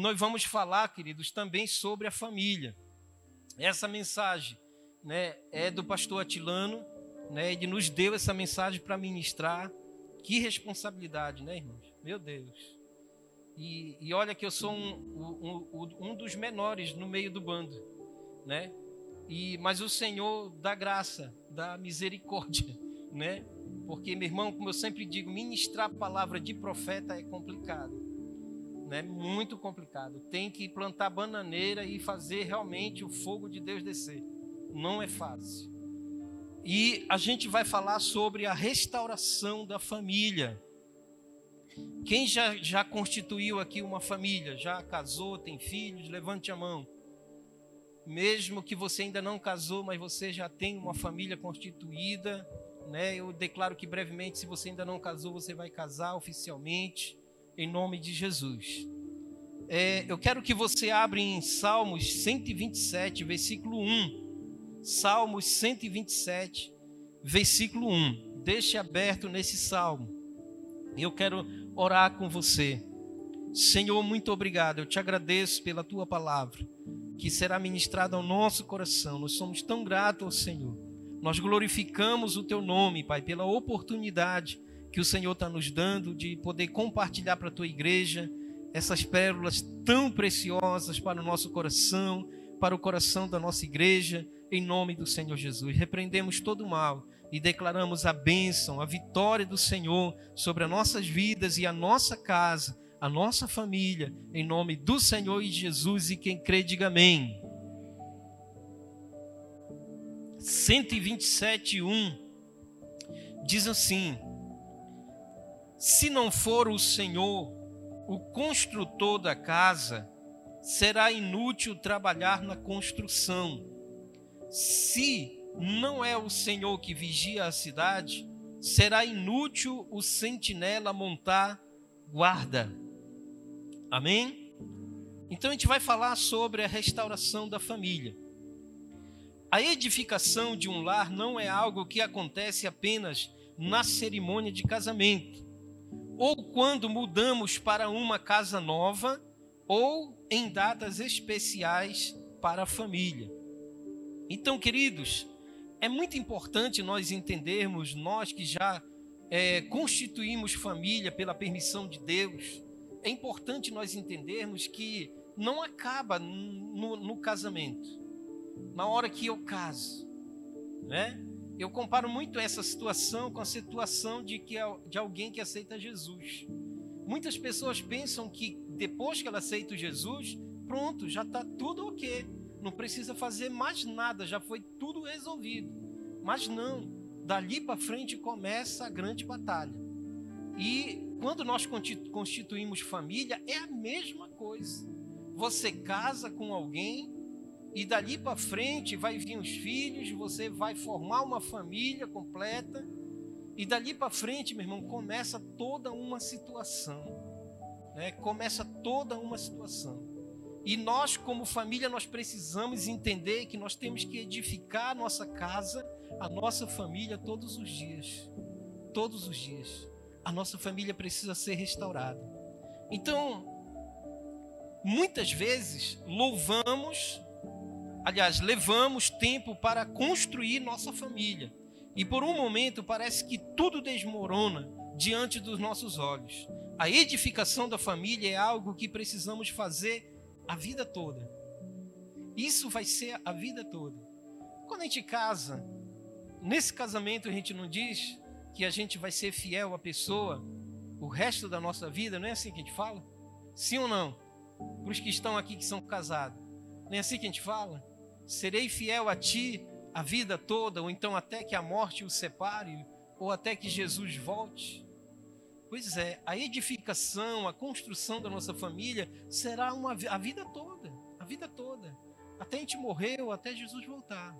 nós vamos falar, queridos, também sobre a família. Essa mensagem né, é do pastor Atilano, né, ele nos deu essa mensagem para ministrar. Que responsabilidade, né, irmãos? Meu Deus. E, e olha que eu sou um, um, um dos menores no meio do bando, né? E, mas o Senhor dá graça, dá misericórdia, né? Porque, meu irmão, como eu sempre digo, ministrar a palavra de profeta é complicado, né? Muito complicado. Tem que plantar bananeira e fazer realmente o fogo de Deus descer. Não é fácil. E a gente vai falar sobre a restauração da família. Quem já, já constituiu aqui uma família, já casou, tem filhos, levante a mão. Mesmo que você ainda não casou, mas você já tem uma família constituída, né? Eu declaro que brevemente, se você ainda não casou, você vai casar oficialmente, em nome de Jesus. É, eu quero que você abra em Salmos 127, versículo 1. Salmos 127, versículo 1. Deixe aberto nesse salmo. Eu quero orar com você. Senhor, muito obrigado. Eu te agradeço pela tua palavra que será ministrada ao nosso coração. Nós somos tão gratos ao Senhor. Nós glorificamos o teu nome, Pai, pela oportunidade que o Senhor está nos dando de poder compartilhar para a tua igreja essas pérolas tão preciosas para o nosso coração, para o coração da nossa igreja, em nome do Senhor Jesus. Repreendemos todo o mal e declaramos a bênção, a vitória do Senhor sobre as nossas vidas e a nossa casa a nossa família, em nome do Senhor e Jesus, e quem crê, diga amém. 127, 1 diz assim: Se não for o Senhor o construtor da casa, será inútil trabalhar na construção. Se não é o Senhor que vigia a cidade, será inútil o sentinela montar guarda. Amém? Então a gente vai falar sobre a restauração da família. A edificação de um lar não é algo que acontece apenas na cerimônia de casamento, ou quando mudamos para uma casa nova, ou em datas especiais para a família. Então, queridos, é muito importante nós entendermos, nós que já é, constituímos família pela permissão de Deus, é importante nós entendermos que não acaba no, no casamento, na hora que eu caso, né? Eu comparo muito essa situação com a situação de, que, de alguém que aceita Jesus. Muitas pessoas pensam que depois que ela aceita Jesus, pronto, já está tudo ok. Não precisa fazer mais nada, já foi tudo resolvido. Mas não, dali para frente começa a grande batalha. E quando nós constituímos família, é a mesma coisa. Você casa com alguém e dali para frente vai vir os filhos, você vai formar uma família completa. E dali para frente, meu irmão, começa toda uma situação. Né? Começa toda uma situação. E nós, como família, nós precisamos entender que nós temos que edificar a nossa casa, a nossa família todos os dias. Todos os dias a nossa família precisa ser restaurada. Então, muitas vezes louvamos, aliás, levamos tempo para construir nossa família. E por um momento parece que tudo desmorona diante dos nossos olhos. A edificação da família é algo que precisamos fazer a vida toda. Isso vai ser a vida toda. Quando a gente casa, nesse casamento a gente não diz que a gente vai ser fiel à pessoa o resto da nossa vida, não é assim que a gente fala? Sim ou não? Para os que estão aqui que são casados, não é assim que a gente fala? Serei fiel a ti a vida toda, ou então até que a morte o separe, ou até que Jesus volte? Pois é, a edificação, a construção da nossa família será uma, a vida toda, a vida toda, até a gente morrer ou até Jesus voltar.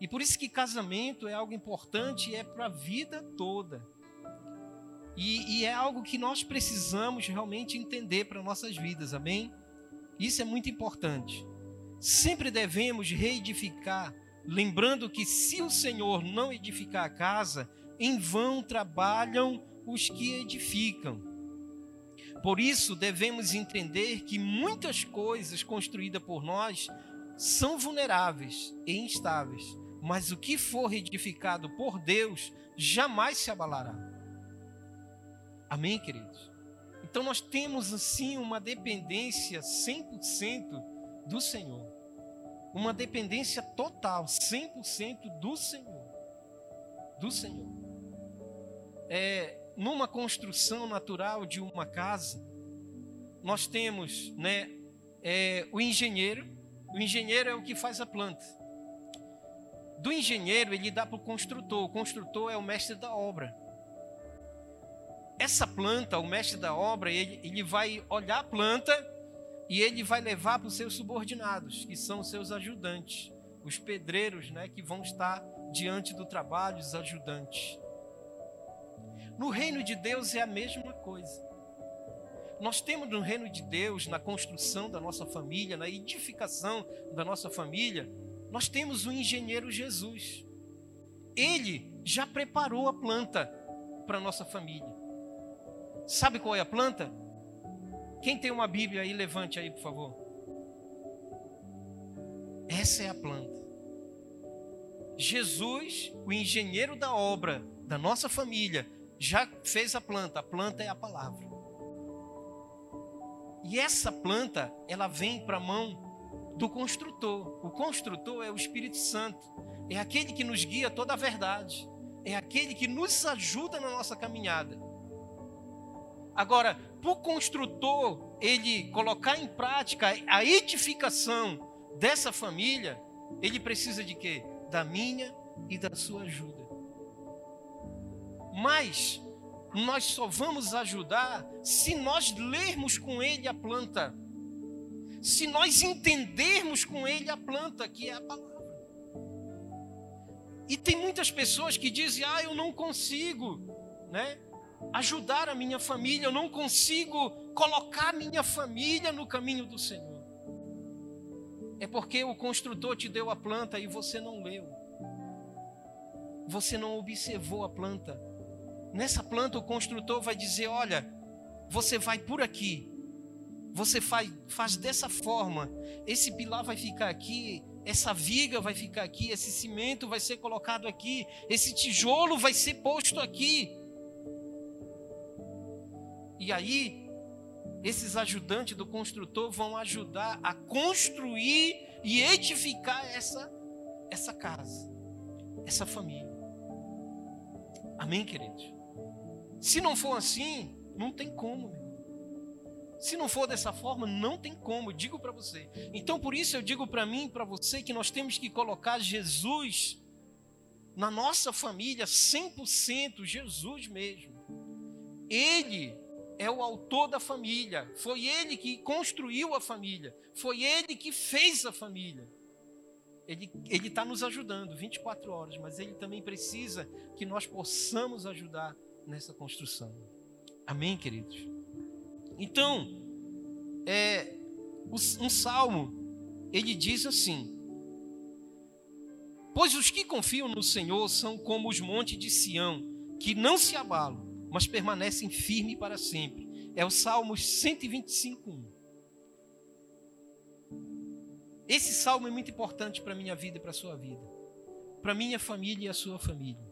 E por isso que casamento é algo importante é para a vida toda. E, e, é algo que nós precisamos realmente entender para nossas vidas, amém? Isso é muito importante. Sempre devemos reedificar, lembrando que se o Senhor não edificar a casa, em vão trabalham os que edificam. Por isso, devemos entender que muitas coisas construídas por nós são vulneráveis e instáveis, mas o que for edificado por Deus jamais se abalará. Amém, queridos? Então nós temos assim uma dependência 100% do Senhor. Uma dependência total, 100% do Senhor. Do Senhor. É, numa construção natural de uma casa, nós temos né, é, o engenheiro. O engenheiro é o que faz a planta. Do engenheiro, ele dá para o construtor. O construtor é o mestre da obra. Essa planta, o mestre da obra, ele, ele vai olhar a planta e ele vai levar para os seus subordinados, que são os seus ajudantes, os pedreiros, né, que vão estar diante do trabalho, os ajudantes. No reino de Deus é a mesma coisa. Nós temos no reino de Deus, na construção da nossa família, na edificação da nossa família, nós temos o engenheiro Jesus. Ele já preparou a planta para a nossa família. Sabe qual é a planta? Quem tem uma Bíblia aí, levante aí, por favor. Essa é a planta. Jesus, o engenheiro da obra da nossa família, já fez a planta. A planta é a palavra. E essa planta, ela vem para a mão do construtor. O construtor é o Espírito Santo. É aquele que nos guia toda a verdade. É aquele que nos ajuda na nossa caminhada. Agora, para o construtor ele colocar em prática a edificação dessa família, ele precisa de quê? Da minha e da sua ajuda. Mas nós só vamos ajudar se nós lermos com ele a planta. Se nós entendermos com ele a planta, que é a palavra. E tem muitas pessoas que dizem: "Ah, eu não consigo", né? Ajudar a minha família, eu não consigo colocar minha família no caminho do Senhor. É porque o construtor te deu a planta e você não leu. Você não observou a planta. Nessa planta o construtor vai dizer: "Olha, você vai por aqui. Você faz, faz dessa forma. Esse pilar vai ficar aqui, essa viga vai ficar aqui, esse cimento vai ser colocado aqui, esse tijolo vai ser posto aqui. E aí, esses ajudantes do construtor vão ajudar a construir e edificar essa, essa casa, essa família. Amém, queridos? Se não for assim, não tem como. Se não for dessa forma, não tem como, digo para você. Então, por isso eu digo para mim e para você que nós temos que colocar Jesus na nossa família 100%, Jesus mesmo. Ele é o autor da família. Foi ele que construiu a família. Foi ele que fez a família. Ele está nos ajudando 24 horas, mas ele também precisa que nós possamos ajudar nessa construção. Amém, queridos? Então, é, um salmo, ele diz assim: Pois os que confiam no Senhor são como os montes de Sião, que não se abalam mas permanecem firmes para sempre. É o Salmos 125, 1. Esse salmo é muito importante para a minha vida e para a sua vida. Para a minha família e a sua família.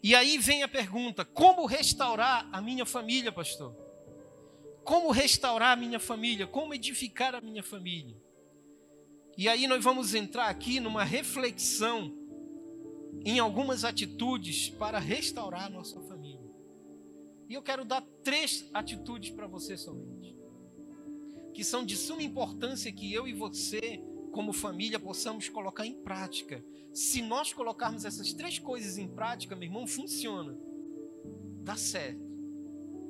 E aí vem a pergunta: como restaurar a minha família, pastor? Como restaurar a minha família? Como edificar a minha família? E aí nós vamos entrar aqui numa reflexão em algumas atitudes para restaurar a nossa família. E eu quero dar três atitudes para você somente, que são de suma importância que eu e você, como família, possamos colocar em prática. Se nós colocarmos essas três coisas em prática, meu irmão, funciona, dá certo.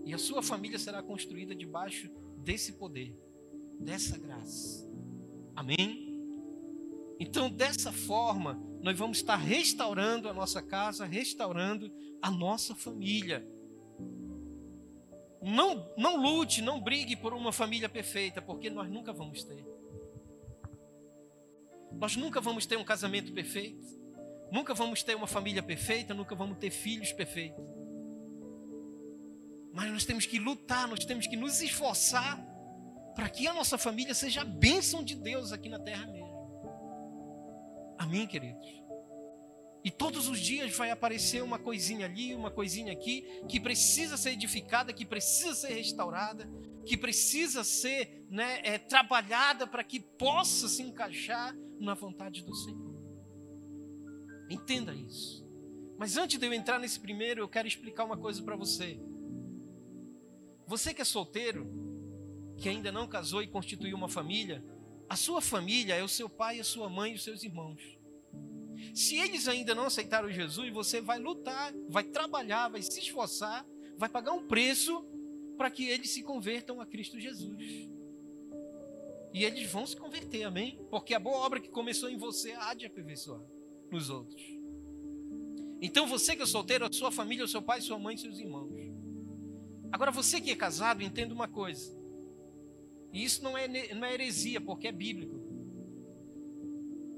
E a sua família será construída debaixo desse poder, dessa graça. Amém? Então, dessa forma, nós vamos estar restaurando a nossa casa, restaurando a nossa família. Não, não lute, não brigue por uma família perfeita, porque nós nunca vamos ter. Nós nunca vamos ter um casamento perfeito, nunca vamos ter uma família perfeita, nunca vamos ter filhos perfeitos. Mas nós temos que lutar, nós temos que nos esforçar para que a nossa família seja a bênção de Deus aqui na terra mesmo. Amém, queridos? E todos os dias vai aparecer uma coisinha ali, uma coisinha aqui, que precisa ser edificada, que precisa ser restaurada, que precisa ser né, é, trabalhada para que possa se encaixar na vontade do Senhor. Entenda isso. Mas antes de eu entrar nesse primeiro, eu quero explicar uma coisa para você. Você que é solteiro, que ainda não casou e constituiu uma família, a sua família é o seu pai, a sua mãe e os seus irmãos. Se eles ainda não aceitaram Jesus, você vai lutar, vai trabalhar, vai se esforçar, vai pagar um preço para que eles se convertam a Cristo Jesus. E eles vão se converter, amém? Porque a boa obra que começou em você há de aperfeiçoar nos outros. Então você que é solteiro, a sua família, o seu pai, sua mãe, seus irmãos. Agora você que é casado, entenda uma coisa. E isso não é, não é heresia, porque é bíblico.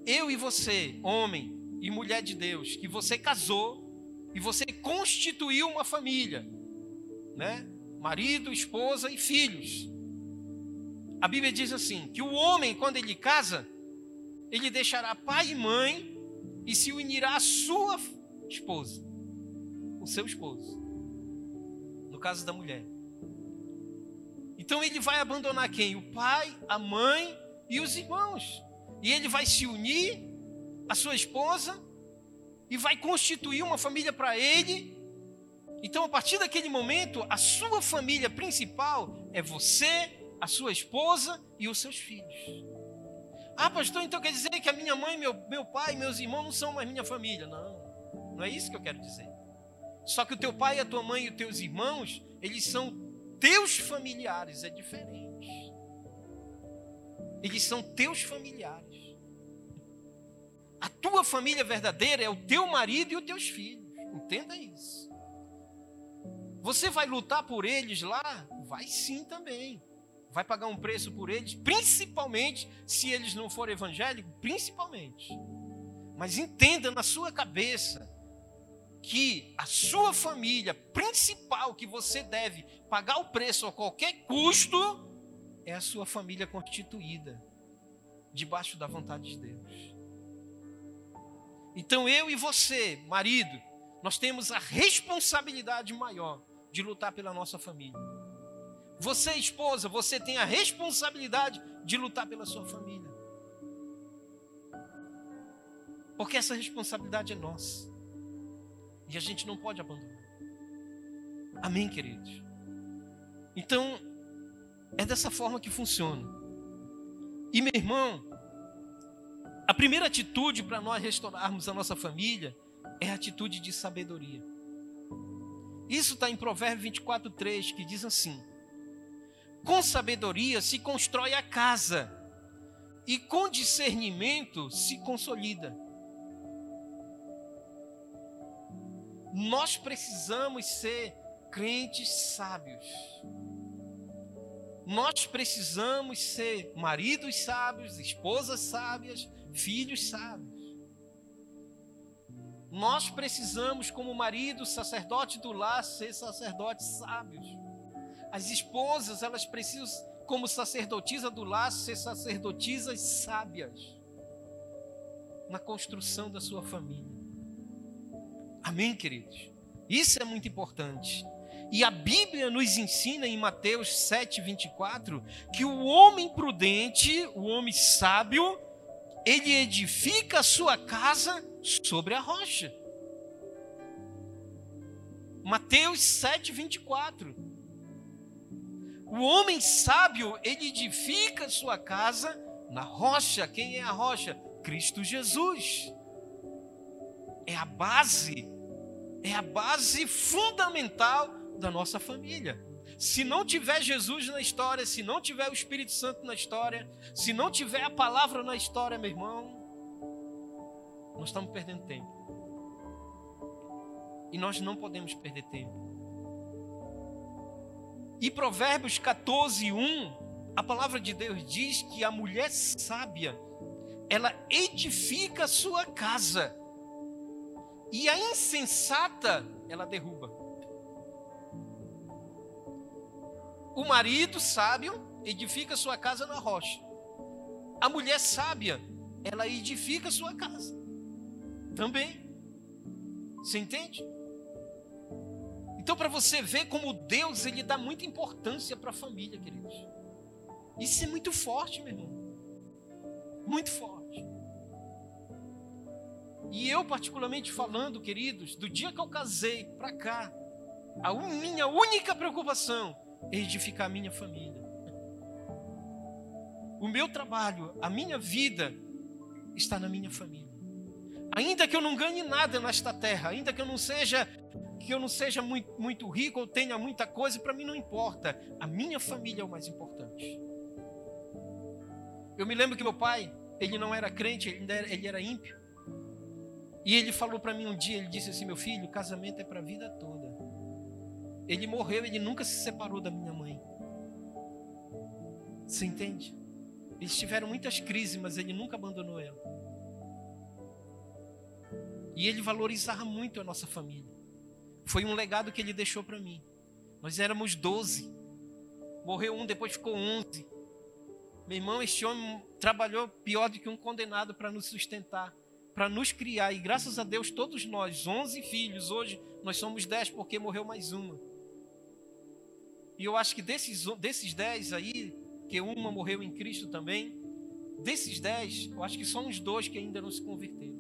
Eu e você, homem e mulher de Deus, que você casou e você constituiu uma família, né? marido, esposa e filhos. A Bíblia diz assim: que o homem, quando ele casa, ele deixará pai e mãe e se unirá à sua esposa, o seu esposo. No caso da mulher. Então ele vai abandonar quem? O pai, a mãe e os irmãos. E ele vai se unir à sua esposa e vai constituir uma família para ele então, a partir daquele momento, a sua família principal é você, a sua esposa e os seus filhos. Ah, pastor, então quer dizer que a minha mãe, meu, meu pai, meus irmãos não são mais minha família? Não, não é isso que eu quero dizer. Só que o teu pai, a tua mãe e os teus irmãos, eles são teus familiares, é diferente. Eles são teus familiares. A tua família verdadeira é o teu marido e os teus filhos. Entenda isso. Você vai lutar por eles lá? Vai sim também. Vai pagar um preço por eles, principalmente se eles não forem evangélicos, principalmente. Mas entenda na sua cabeça que a sua família principal que você deve pagar o preço a qualquer custo é a sua família constituída debaixo da vontade de Deus. Então eu e você, marido, nós temos a responsabilidade maior de lutar pela nossa família. Você, esposa, você tem a responsabilidade de lutar pela sua família. Porque essa responsabilidade é nossa. E a gente não pode abandonar. Amém, queridos? Então, é dessa forma que funciona. E meu irmão, a primeira atitude para nós restaurarmos a nossa família é a atitude de sabedoria. Isso está em Provérbios 24, 3, que diz assim: Com sabedoria se constrói a casa, e com discernimento se consolida. Nós precisamos ser crentes sábios. Nós precisamos ser maridos sábios, esposas sábias, filhos sábios. Nós precisamos, como marido, sacerdote do lar, ser sacerdotes sábios. As esposas, elas precisam, como sacerdotisa do lar, ser sacerdotisas sábias na construção da sua família. Amém, queridos? Isso é muito importante. E a Bíblia nos ensina em Mateus 7, 24, que o homem prudente, o homem sábio, ele edifica a sua casa sobre a rocha. Mateus 7, 24. O homem sábio, ele edifica sua casa na rocha. Quem é a rocha? Cristo Jesus. É a base, é a base fundamental da nossa família. Se não tiver Jesus na história, se não tiver o Espírito Santo na história, se não tiver a palavra na história, meu irmão, nós estamos perdendo tempo. E nós não podemos perder tempo. E Provérbios 14, 1, a palavra de Deus diz que a mulher sábia, ela edifica a sua casa, e a insensata, ela derruba. O marido sábio edifica sua casa na rocha. A mulher sábia, ela edifica sua casa. Também. Você entende? Então, para você ver como Deus ele dá muita importância para a família, queridos. Isso é muito forte, meu irmão. Muito forte. E eu, particularmente falando, queridos, do dia que eu casei para cá, a minha única preocupação edificar a minha família. O meu trabalho, a minha vida está na minha família. Ainda que eu não ganhe nada nesta terra, ainda que eu não seja que eu não seja muito, muito rico ou tenha muita coisa, para mim não importa. A minha família é o mais importante. Eu me lembro que meu pai, ele não era crente, ele era, ele era ímpio. E ele falou para mim um dia, ele disse assim, meu filho, casamento é para a vida toda. Ele morreu, ele nunca se separou da minha mãe. Você entende? Eles tiveram muitas crises, mas ele nunca abandonou ela. E ele valorizava muito a nossa família. Foi um legado que ele deixou para mim. Nós éramos 12. Morreu um, depois ficou 11. Meu irmão, este homem trabalhou pior do que um condenado para nos sustentar, para nos criar. E graças a Deus, todos nós, 11 filhos, hoje nós somos 10 porque morreu mais uma. E eu acho que desses, desses 10 aí, que uma morreu em Cristo também, desses 10, eu acho que só uns dois que ainda não se converteram.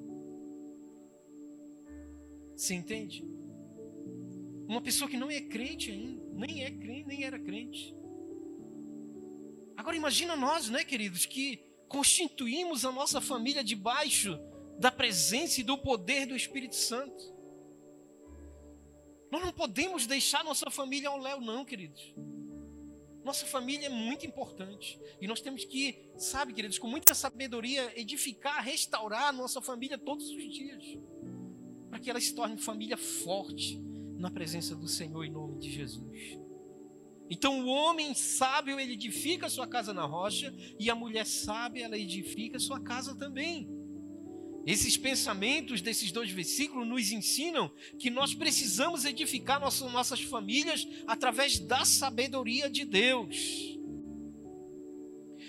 Você entende? Uma pessoa que não é crente ainda, nem é crente, nem era crente. Agora imagina nós, né, queridos, que constituímos a nossa família debaixo da presença e do poder do Espírito Santo. Nós não podemos deixar nossa família ao léu, não, queridos. Nossa família é muito importante. E nós temos que, sabe, queridos, com muita sabedoria, edificar, restaurar a nossa família todos os dias. Para que ela se torne família forte na presença do Senhor em nome de Jesus. Então o homem sábio ele edifica sua casa na rocha e a mulher sábia ela edifica sua casa também. Esses pensamentos desses dois versículos nos ensinam que nós precisamos edificar nossas, famílias através da sabedoria de Deus.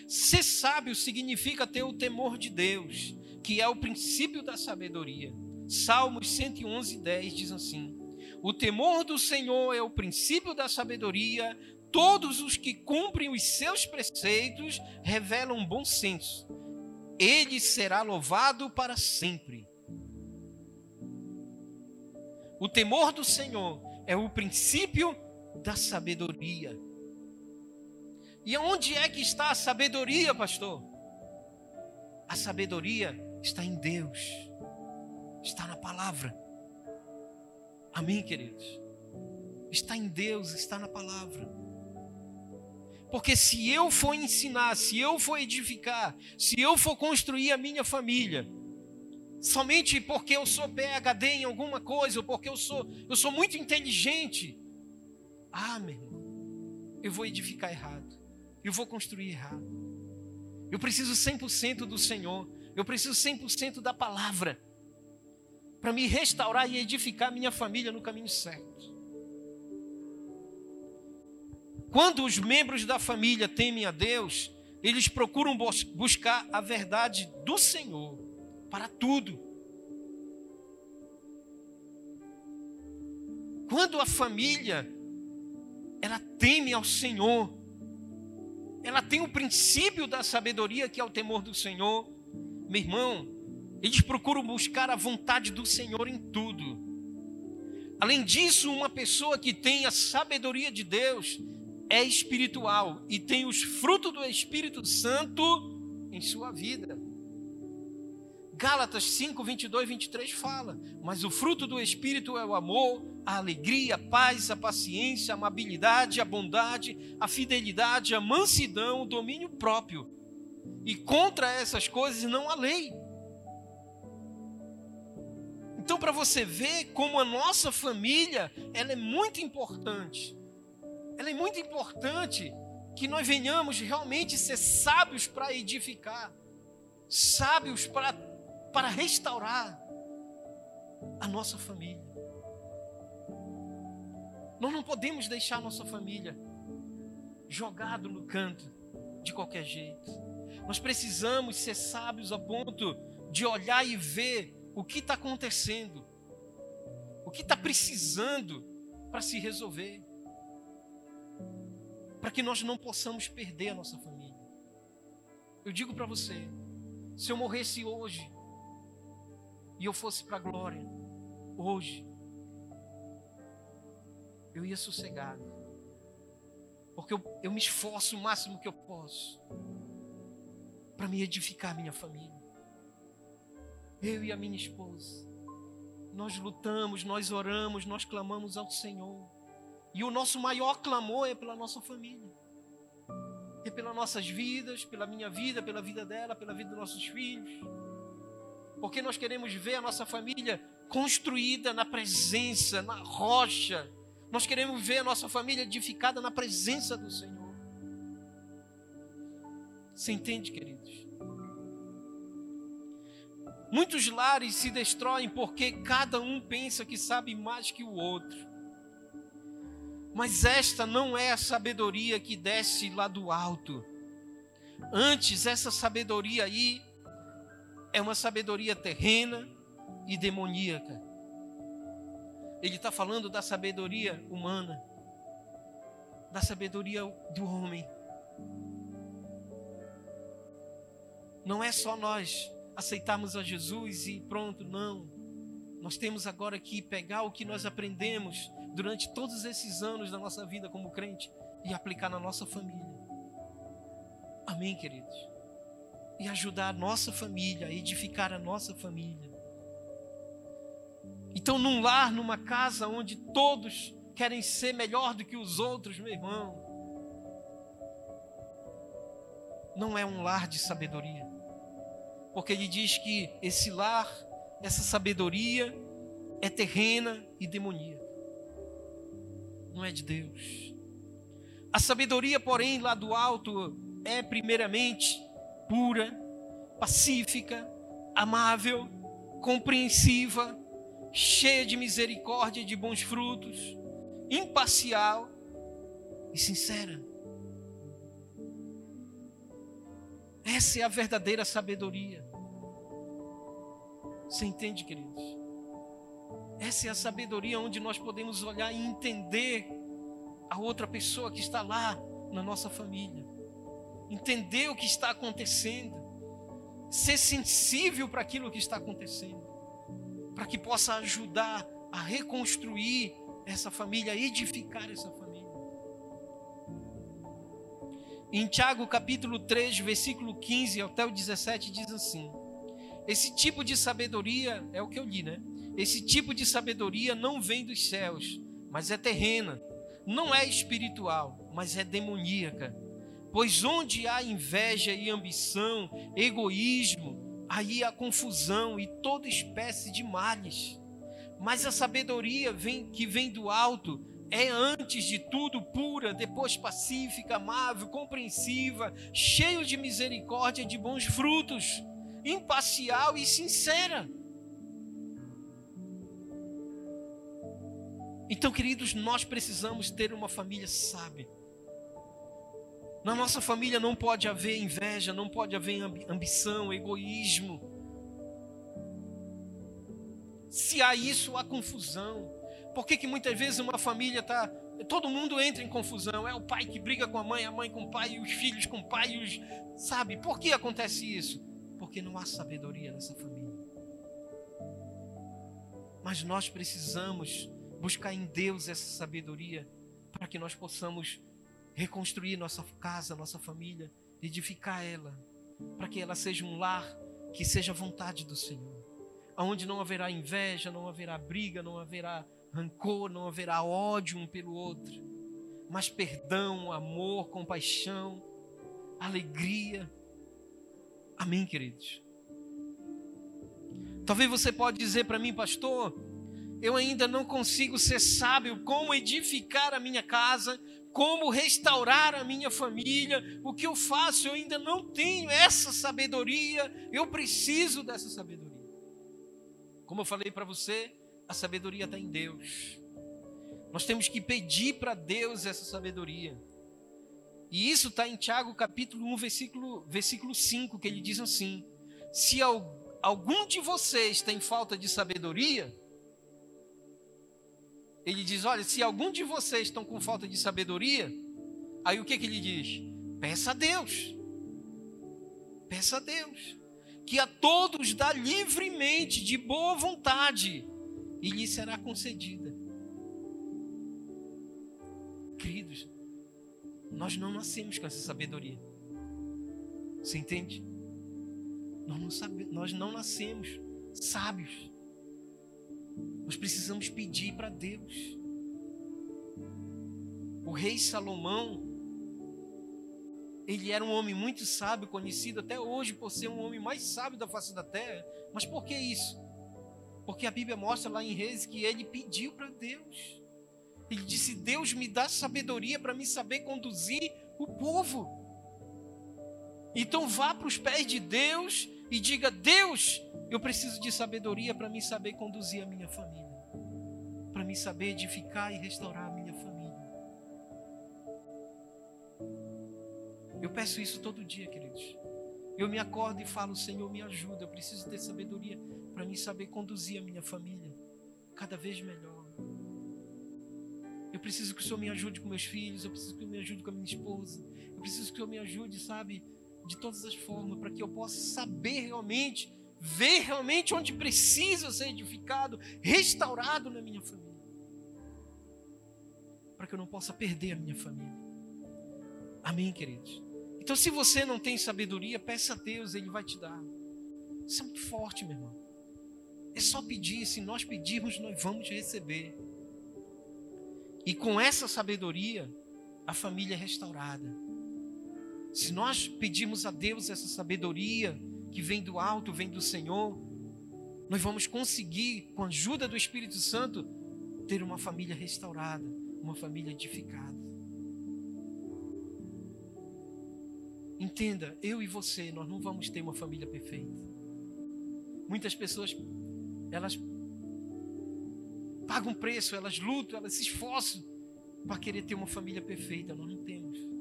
Ser sábio significa ter o temor de Deus, que é o princípio da sabedoria. Salmos 111, 10 diz assim: o temor do Senhor é o princípio da sabedoria. Todos os que cumprem os seus preceitos revelam bom senso. Ele será louvado para sempre. O temor do Senhor é o princípio da sabedoria. E onde é que está a sabedoria, pastor? A sabedoria está em Deus, está na palavra. Amém, queridos? Está em Deus, está na palavra. Porque se eu for ensinar, se eu for edificar, se eu for construir a minha família, somente porque eu sou PhD em alguma coisa, ou porque eu sou, eu sou muito inteligente, ah, meu irmão, eu vou edificar errado, eu vou construir errado. Eu preciso 100% do Senhor, eu preciso 100% da palavra para me restaurar e edificar minha família no caminho certo. Quando os membros da família temem a Deus, eles procuram buscar a verdade do Senhor para tudo. Quando a família ela teme ao Senhor, ela tem o princípio da sabedoria que é o temor do Senhor, meu irmão, eles procuram buscar a vontade do Senhor em tudo. Além disso, uma pessoa que tem a sabedoria de Deus é espiritual e tem os frutos do Espírito Santo em sua vida. Gálatas 5, 22, 23 fala: Mas o fruto do Espírito é o amor, a alegria, a paz, a paciência, a amabilidade, a bondade, a fidelidade, a mansidão, o domínio próprio. E contra essas coisas não há lei. Então, para você ver como a nossa família, ela é muito importante. Ela é muito importante que nós venhamos realmente ser sábios para edificar, sábios para, para restaurar a nossa família. Nós não podemos deixar a nossa família jogado no canto de qualquer jeito. Nós precisamos ser sábios a ponto de olhar e ver o que está acontecendo, o que está precisando para se resolver, para que nós não possamos perder a nossa família. Eu digo para você, se eu morresse hoje e eu fosse para a glória, hoje, eu ia sossegado. Porque eu, eu me esforço o máximo que eu posso para me edificar minha família. Eu e a minha esposa. Nós lutamos, nós oramos, nós clamamos ao Senhor. E o nosso maior clamor é pela nossa família. É pelas nossas vidas, pela minha vida, pela vida dela, pela vida dos nossos filhos. Porque nós queremos ver a nossa família construída na presença, na rocha. Nós queremos ver a nossa família edificada na presença do Senhor. Você entende, queridos? Muitos lares se destroem porque cada um pensa que sabe mais que o outro. Mas esta não é a sabedoria que desce lá do alto. Antes, essa sabedoria aí é uma sabedoria terrena e demoníaca. Ele está falando da sabedoria humana, da sabedoria do homem. Não é só nós aceitarmos a Jesus e pronto, não. Nós temos agora que pegar o que nós aprendemos durante todos esses anos da nossa vida como crente e aplicar na nossa família. Amém, queridos? E ajudar a nossa família, a edificar a nossa família. Então, num lar, numa casa onde todos querem ser melhor do que os outros, meu irmão, não é um lar de sabedoria. Porque ele diz que esse lar, essa sabedoria é terrena e demoníaca. Não é de Deus. A sabedoria, porém, lá do alto é primeiramente pura, pacífica, amável, compreensiva, cheia de misericórdia e de bons frutos, imparcial e sincera. Essa é a verdadeira sabedoria. Você entende, queridos? Essa é a sabedoria onde nós podemos olhar e entender a outra pessoa que está lá na nossa família. Entender o que está acontecendo. Ser sensível para aquilo que está acontecendo para que possa ajudar a reconstruir essa família, a edificar essa família. Em Tiago capítulo 3, versículo 15 até o 17 diz assim: Esse tipo de sabedoria é o que eu li, né? Esse tipo de sabedoria não vem dos céus, mas é terrena. Não é espiritual, mas é demoníaca. Pois onde há inveja e ambição, egoísmo, aí a confusão e toda espécie de males. Mas a sabedoria vem, que vem do alto é antes de tudo pura, depois pacífica, amável, compreensiva, cheio de misericórdia e de bons frutos, imparcial e sincera. Então, queridos, nós precisamos ter uma família sábia. Na nossa família não pode haver inveja, não pode haver ambição, egoísmo. Se há isso, há confusão. Por que, que muitas vezes uma família está. Todo mundo entra em confusão. É o pai que briga com a mãe, a mãe com o pai, os filhos com o pai. Os... Sabe? Por que acontece isso? Porque não há sabedoria nessa família. Mas nós precisamos buscar em Deus essa sabedoria para que nós possamos reconstruir nossa casa, nossa família, edificar ela, para que ela seja um lar que seja vontade do Senhor, aonde não haverá inveja, não haverá briga, não haverá rancor, não haverá ódio um pelo outro, mas perdão, amor, compaixão, alegria. Amém, queridos. Talvez você pode dizer para mim, pastor, eu ainda não consigo ser sábio como edificar a minha casa, como restaurar a minha família. O que eu faço? Eu ainda não tenho essa sabedoria. Eu preciso dessa sabedoria. Como eu falei para você, a sabedoria está em Deus. Nós temos que pedir para Deus essa sabedoria. E isso está em Tiago capítulo 1, versículo, versículo 5, que ele diz assim: Se algum de vocês tem falta de sabedoria, ele diz: Olha, se algum de vocês estão com falta de sabedoria, aí o que, que ele diz? Peça a Deus. Peça a Deus. Que a todos dá livremente, de boa vontade, e lhe será concedida. Queridos, nós não nascemos com essa sabedoria. Você entende? Nós não, sabe, nós não nascemos sábios. Nós precisamos pedir para Deus. O rei Salomão, ele era um homem muito sábio, conhecido até hoje por ser um homem mais sábio da face da terra. Mas por que isso? Porque a Bíblia mostra lá em Reis que ele pediu para Deus. Ele disse: Deus me dá sabedoria para me saber conduzir o povo. Então vá para os pés de Deus e diga: Deus, eu preciso de sabedoria para me saber conduzir a minha família, para me saber edificar e restaurar a minha família. Eu peço isso todo dia, queridos. Eu me acordo e falo: Senhor, me ajuda. Eu preciso ter sabedoria para me saber conduzir a minha família cada vez melhor. Eu preciso que o Senhor me ajude com meus filhos. Eu preciso que o Senhor me ajude com a minha esposa. Eu preciso que o Senhor me ajude, sabe, de todas as formas, para que eu possa saber realmente, ver realmente onde precisa ser edificado, restaurado na minha família. Para que eu não possa perder a minha família. Amém, queridos? Então, se você não tem sabedoria, peça a Deus, Ele vai te dar. Isso é muito forte, meu irmão. É só pedir, se nós pedirmos, nós vamos receber. E com essa sabedoria, a família é restaurada. Se nós pedirmos a Deus essa sabedoria que vem do alto, vem do Senhor, nós vamos conseguir, com a ajuda do Espírito Santo, ter uma família restaurada, uma família edificada. Entenda, eu e você, nós não vamos ter uma família perfeita. Muitas pessoas, elas pagam preço, elas lutam, elas se esforçam para querer ter uma família perfeita. Nós não temos.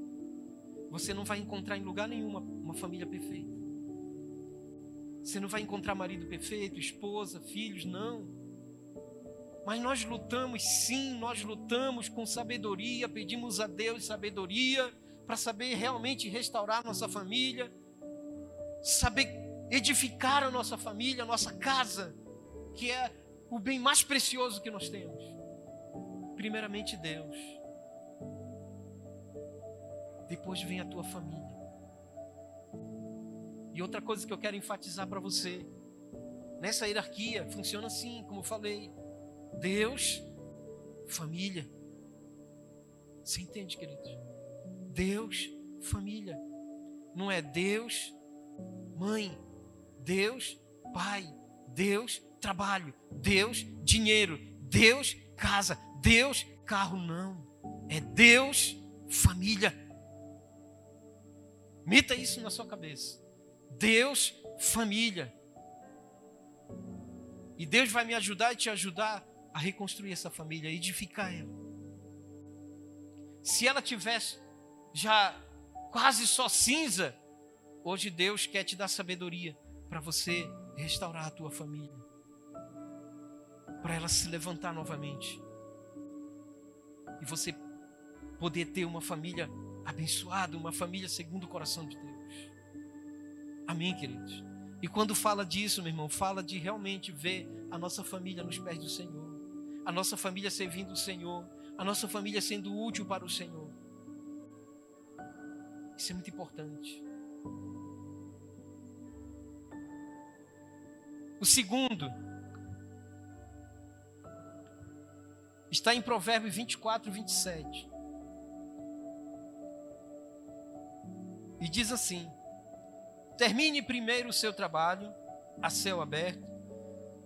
Você não vai encontrar em lugar nenhum uma, família perfeita. Você não vai encontrar marido perfeito, esposa, filhos, não. Mas nós lutamos sim, nós lutamos com sabedoria, pedimos a Deus sabedoria para saber realmente restaurar nossa família, saber edificar a nossa família, a nossa casa, que é o bem mais precioso que nós temos. Primeiramente Deus. Depois vem a tua família. E outra coisa que eu quero enfatizar para você, nessa hierarquia funciona assim, como eu falei: Deus, família. Você entende, queridos? Deus, família. Não é Deus, mãe. Deus, pai. Deus, trabalho, Deus, dinheiro, Deus, casa, Deus, carro, não. É Deus, família. Meta isso na sua cabeça. Deus, família. E Deus vai me ajudar e te ajudar a reconstruir essa família, a edificar ela. Se ela tivesse já quase só cinza, hoje Deus quer te dar sabedoria para você restaurar a tua família para ela se levantar novamente. E você poder ter uma família abençoada, uma família segundo o coração de Deus. Amém, queridos? E quando fala disso, meu irmão, fala de realmente ver a nossa família nos pés do Senhor, a nossa família servindo o Senhor, a nossa família sendo útil para o Senhor. Isso é muito importante. O segundo, Está em Provérbios 24, 27. E diz assim: Termine primeiro o seu trabalho a céu aberto,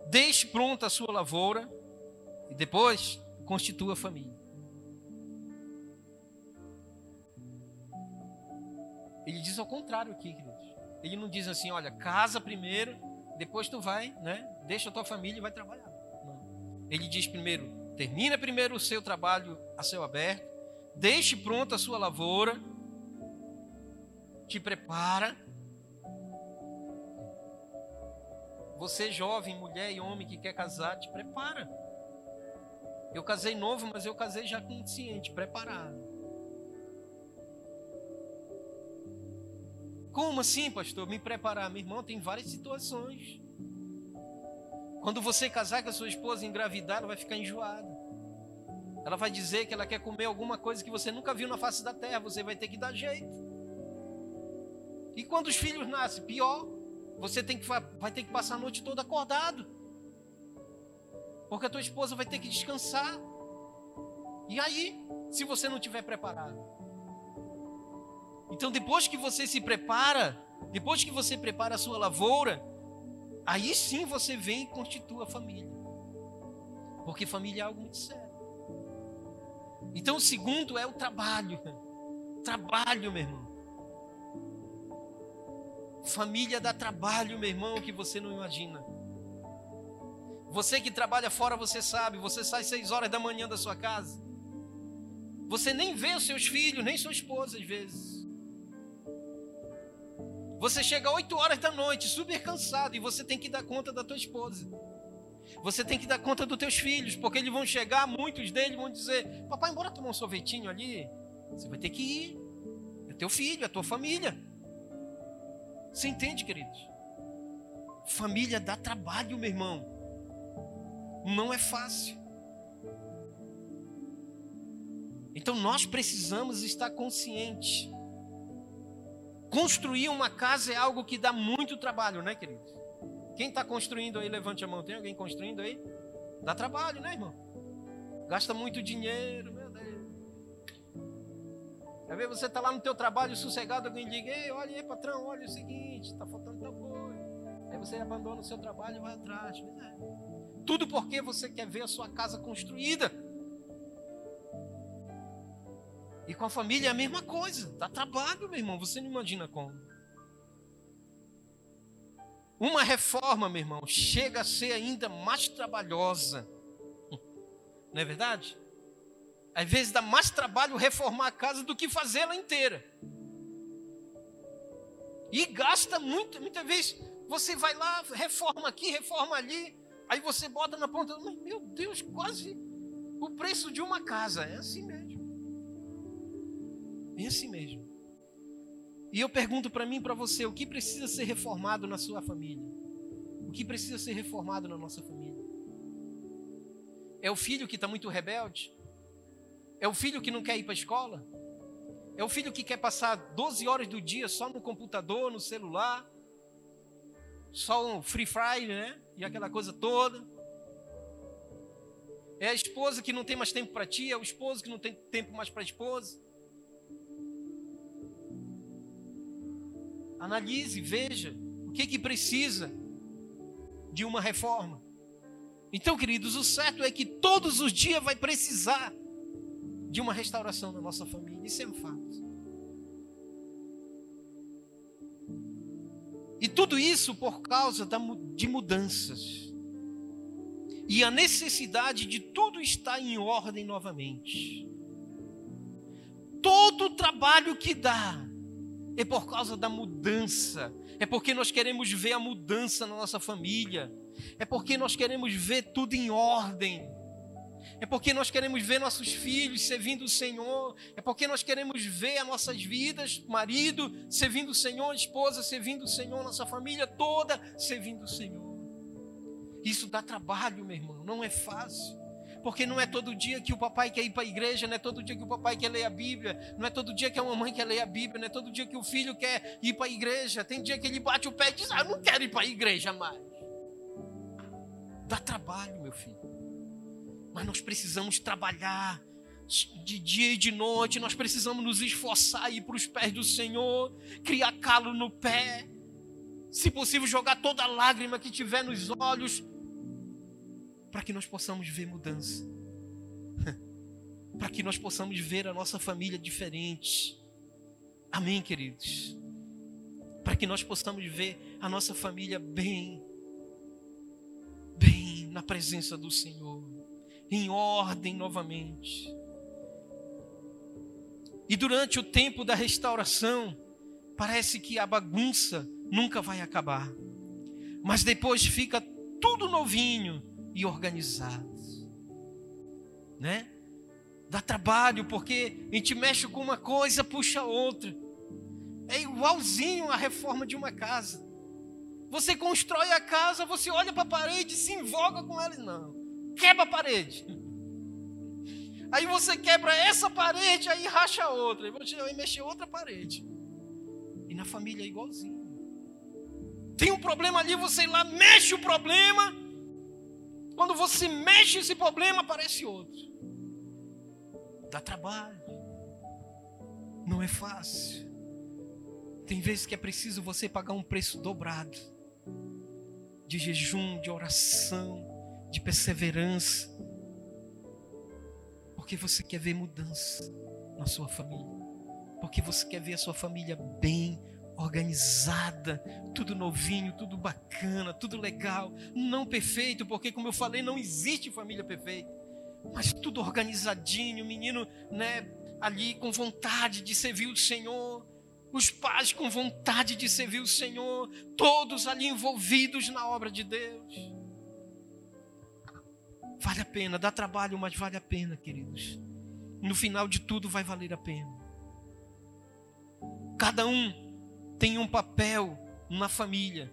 deixe pronta a sua lavoura e depois constitua a família. Ele diz ao contrário aqui, queridos. Ele não diz assim, olha, casa primeiro, depois tu vai, né? Deixa a tua família e vai trabalhar. Não. Ele diz primeiro, Termina primeiro o seu trabalho a céu aberto, deixe pronta a sua lavoura te prepara. Você, jovem, mulher e homem que quer casar, te prepara. Eu casei novo, mas eu casei já consciente, preparado. Como assim, pastor? Me preparar? Meu irmão, tem várias situações. Quando você casar com a sua esposa engravidar, ela vai ficar enjoada. Ela vai dizer que ela quer comer alguma coisa que você nunca viu na face da terra, você vai ter que dar jeito. E quando os filhos nascem, pior, você tem que, vai ter que passar a noite toda acordado. Porque a tua esposa vai ter que descansar. E aí, se você não estiver preparado? Então, depois que você se prepara, depois que você prepara a sua lavoura, aí sim você vem e constitua a família. Porque família é algo muito sério. Então, o segundo é o trabalho. Trabalho, meu irmão. Família dá trabalho, meu irmão, que você não imagina. Você que trabalha fora, você sabe, você sai seis horas da manhã da sua casa. Você nem vê os seus filhos, nem sua esposa às vezes. Você chega 8 horas da noite, super cansado, e você tem que dar conta da tua esposa. Você tem que dar conta dos teus filhos, porque eles vão chegar, muitos deles vão dizer: Papai, embora tomar um sorvetinho ali, você vai ter que ir. É teu filho, é tua família. Você entende, queridos? Família dá trabalho, meu irmão. Não é fácil. Então nós precisamos estar conscientes Construir uma casa é algo que dá muito trabalho, né, queridos? Quem está construindo aí, levante a mão. Tem alguém construindo aí? Dá trabalho, né, irmão? Gasta muito dinheiro. Às vezes você está lá no teu trabalho sossegado, alguém diga, ei, olha aí, patrão, olha o seguinte, está faltando tal coisa. Aí você abandona o seu trabalho e vai atrás. É. Tudo porque você quer ver a sua casa construída. E com a família é a mesma coisa. Dá trabalho, meu irmão. Você não imagina como. Uma reforma, meu irmão, chega a ser ainda mais trabalhosa. Não é verdade? Às vezes dá mais trabalho reformar a casa do que fazê-la inteira. E gasta muito, muitas vezes você vai lá, reforma aqui, reforma ali, aí você bota na ponta, meu Deus, quase o preço de uma casa. É assim mesmo. É assim mesmo. E eu pergunto para mim e para você: o que precisa ser reformado na sua família? O que precisa ser reformado na nossa família? É o filho que está muito rebelde? É o filho que não quer ir para a escola? É o filho que quer passar 12 horas do dia só no computador, no celular? Só um free fire, né? E aquela coisa toda. É a esposa que não tem mais tempo para ti, é o esposo que não tem tempo mais para a esposa. Analise, veja o que que precisa de uma reforma. Então, queridos, o certo é que todos os dias vai precisar de uma restauração da nossa família. Isso é um fato. E tudo isso por causa de mudanças. E a necessidade de tudo estar em ordem novamente. Todo o trabalho que dá é por causa da mudança, é porque nós queremos ver a mudança na nossa família, é porque nós queremos ver tudo em ordem, é porque nós queremos ver nossos filhos servindo o Senhor, é porque nós queremos ver as nossas vidas, marido servindo o Senhor, esposa servindo o Senhor, nossa família toda servindo o Senhor. Isso dá trabalho, meu irmão, não é fácil. Porque não é todo dia que o papai quer ir para a igreja, não é todo dia que o papai quer ler a Bíblia, não é todo dia que a mamãe quer ler a Bíblia, não é todo dia que o filho quer ir para a igreja. Tem dia que ele bate o pé e diz: Ah, não quero ir para a igreja mais. Dá trabalho, meu filho. Mas nós precisamos trabalhar de dia e de noite, nós precisamos nos esforçar, ir para os pés do Senhor, criar calo no pé, se possível, jogar toda a lágrima que tiver nos olhos para que nós possamos ver mudança, para que nós possamos ver a nossa família diferente. Amém, queridos? Para que nós possamos ver a nossa família bem, bem na presença do Senhor, em ordem novamente. E durante o tempo da restauração, parece que a bagunça nunca vai acabar. Mas depois fica tudo novinho e organizado. Né? Dá trabalho porque a gente mexe com uma coisa, puxa outra. É igualzinho a reforma de uma casa. Você constrói a casa, você olha para a parede e se invoga com ela. Não, quebra a parede. Aí você quebra essa parede, aí racha outra. Vai mexer outra parede. E na família é igualzinho. Tem um problema ali, você lá mexe o problema. Quando você mexe esse problema, aparece outro. Dá trabalho. Não é fácil. Tem vezes que é preciso você pagar um preço dobrado de jejum, de oração, de perseverança, porque você quer ver mudança na sua família, porque você quer ver a sua família bem organizada, tudo novinho, tudo bacana, tudo legal, não perfeito, porque como eu falei, não existe família perfeita, mas tudo organizadinho, menino, né, ali com vontade de servir o Senhor, os pais com vontade de servir o Senhor, todos ali envolvidos na obra de Deus. Vale a pena, dá trabalho, mas vale a pena, queridos. No final de tudo vai valer a pena. Cada um tem um papel na família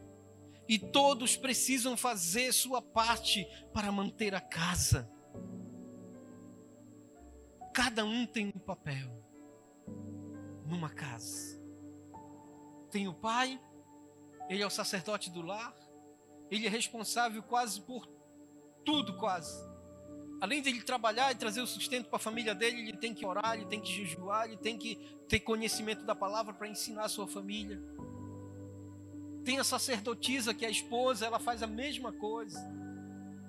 e todos precisam fazer sua parte para manter a casa. Cada um tem um papel numa casa tem o pai, ele é o sacerdote do lar, ele é responsável quase por tudo, quase. Além de ele trabalhar e trazer o sustento para a família dele, ele tem que orar, ele tem que jejuar, ele tem que ter conhecimento da palavra para ensinar a sua família. Tem a sacerdotisa, que é a esposa, ela faz a mesma coisa.